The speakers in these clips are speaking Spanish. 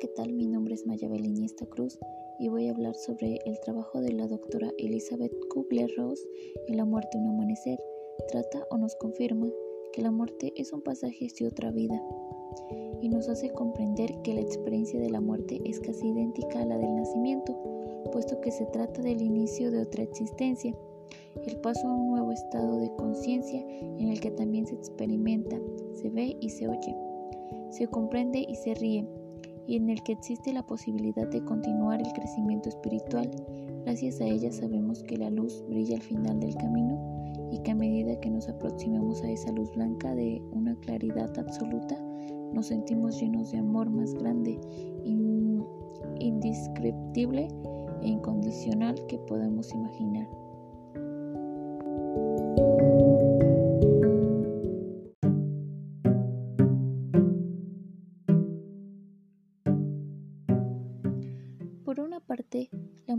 ¿qué tal? Mi nombre es Maya Beliniesta Cruz y voy a hablar sobre el trabajo de la doctora Elizabeth Kubler-Ross en La muerte un amanecer. Trata o nos confirma que la muerte es un pasaje de otra vida y nos hace comprender que la experiencia de la muerte es casi idéntica a la del nacimiento, puesto que se trata del inicio de otra existencia, el paso a un nuevo estado de conciencia en el que también se experimenta, se ve y se oye, se comprende y se ríe y en el que existe la posibilidad de continuar el crecimiento espiritual. Gracias a ella sabemos que la luz brilla al final del camino y que a medida que nos aproximamos a esa luz blanca de una claridad absoluta, nos sentimos llenos de amor más grande, indescriptible e incondicional que podemos imaginar.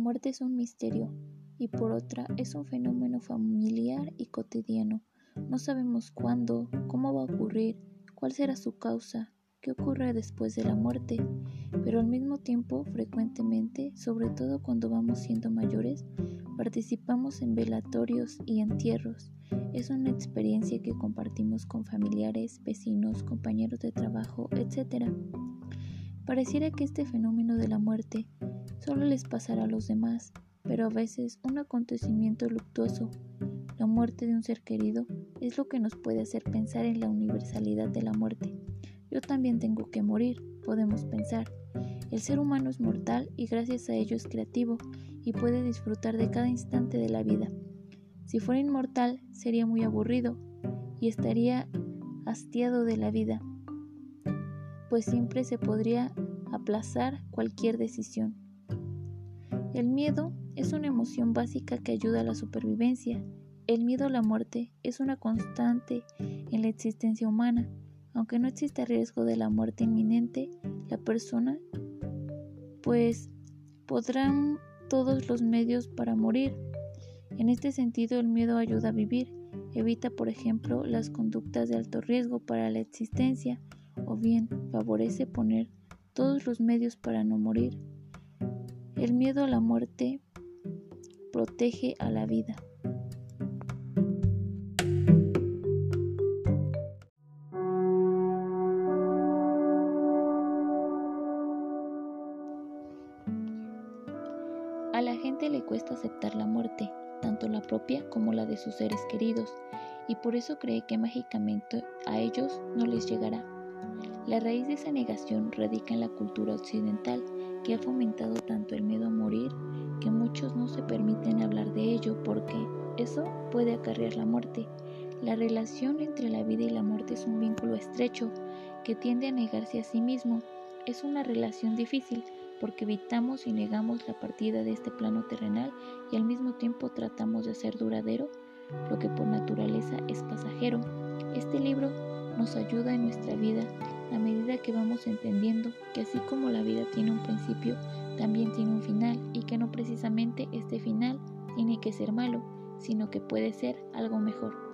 Muerte es un misterio y por otra es un fenómeno familiar y cotidiano. No sabemos cuándo, cómo va a ocurrir, cuál será su causa, qué ocurre después de la muerte, pero al mismo tiempo, frecuentemente, sobre todo cuando vamos siendo mayores, participamos en velatorios y entierros. Es una experiencia que compartimos con familiares, vecinos, compañeros de trabajo, etc. Pareciera que este fenómeno de la muerte solo les pasará a los demás, pero a veces un acontecimiento luctuoso, la muerte de un ser querido, es lo que nos puede hacer pensar en la universalidad de la muerte. Yo también tengo que morir, podemos pensar. El ser humano es mortal y gracias a ello es creativo y puede disfrutar de cada instante de la vida. Si fuera inmortal sería muy aburrido y estaría hastiado de la vida, pues siempre se podría aplazar cualquier decisión. El miedo es una emoción básica que ayuda a la supervivencia. El miedo a la muerte es una constante en la existencia humana. Aunque no exista riesgo de la muerte inminente, la persona pues podrán todos los medios para morir. En este sentido, el miedo ayuda a vivir. Evita, por ejemplo, las conductas de alto riesgo para la existencia o bien favorece poner todos los medios para no morir. El miedo a la muerte protege a la vida. A la gente le cuesta aceptar la muerte, tanto la propia como la de sus seres queridos, y por eso cree que mágicamente a ellos no les llegará. La raíz de esa negación radica en la cultura occidental, que ha fomentado tanto el miedo a morir que muchos no se permiten hablar de ello porque eso puede acarrear la muerte. La relación entre la vida y la muerte es un vínculo estrecho que tiende a negarse a sí mismo. Es una relación difícil porque evitamos y negamos la partida de este plano terrenal y al mismo tiempo tratamos de hacer duradero lo que por naturaleza es pasajero. Este libro nos ayuda en nuestra vida a medida que vamos entendiendo que así como la vida tiene un principio, también tiene un final y que no precisamente este final tiene que ser malo, sino que puede ser algo mejor.